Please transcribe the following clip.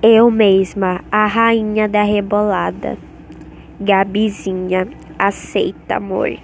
Eu mesma, a rainha da rebolada. Gabizinha, aceita, amor.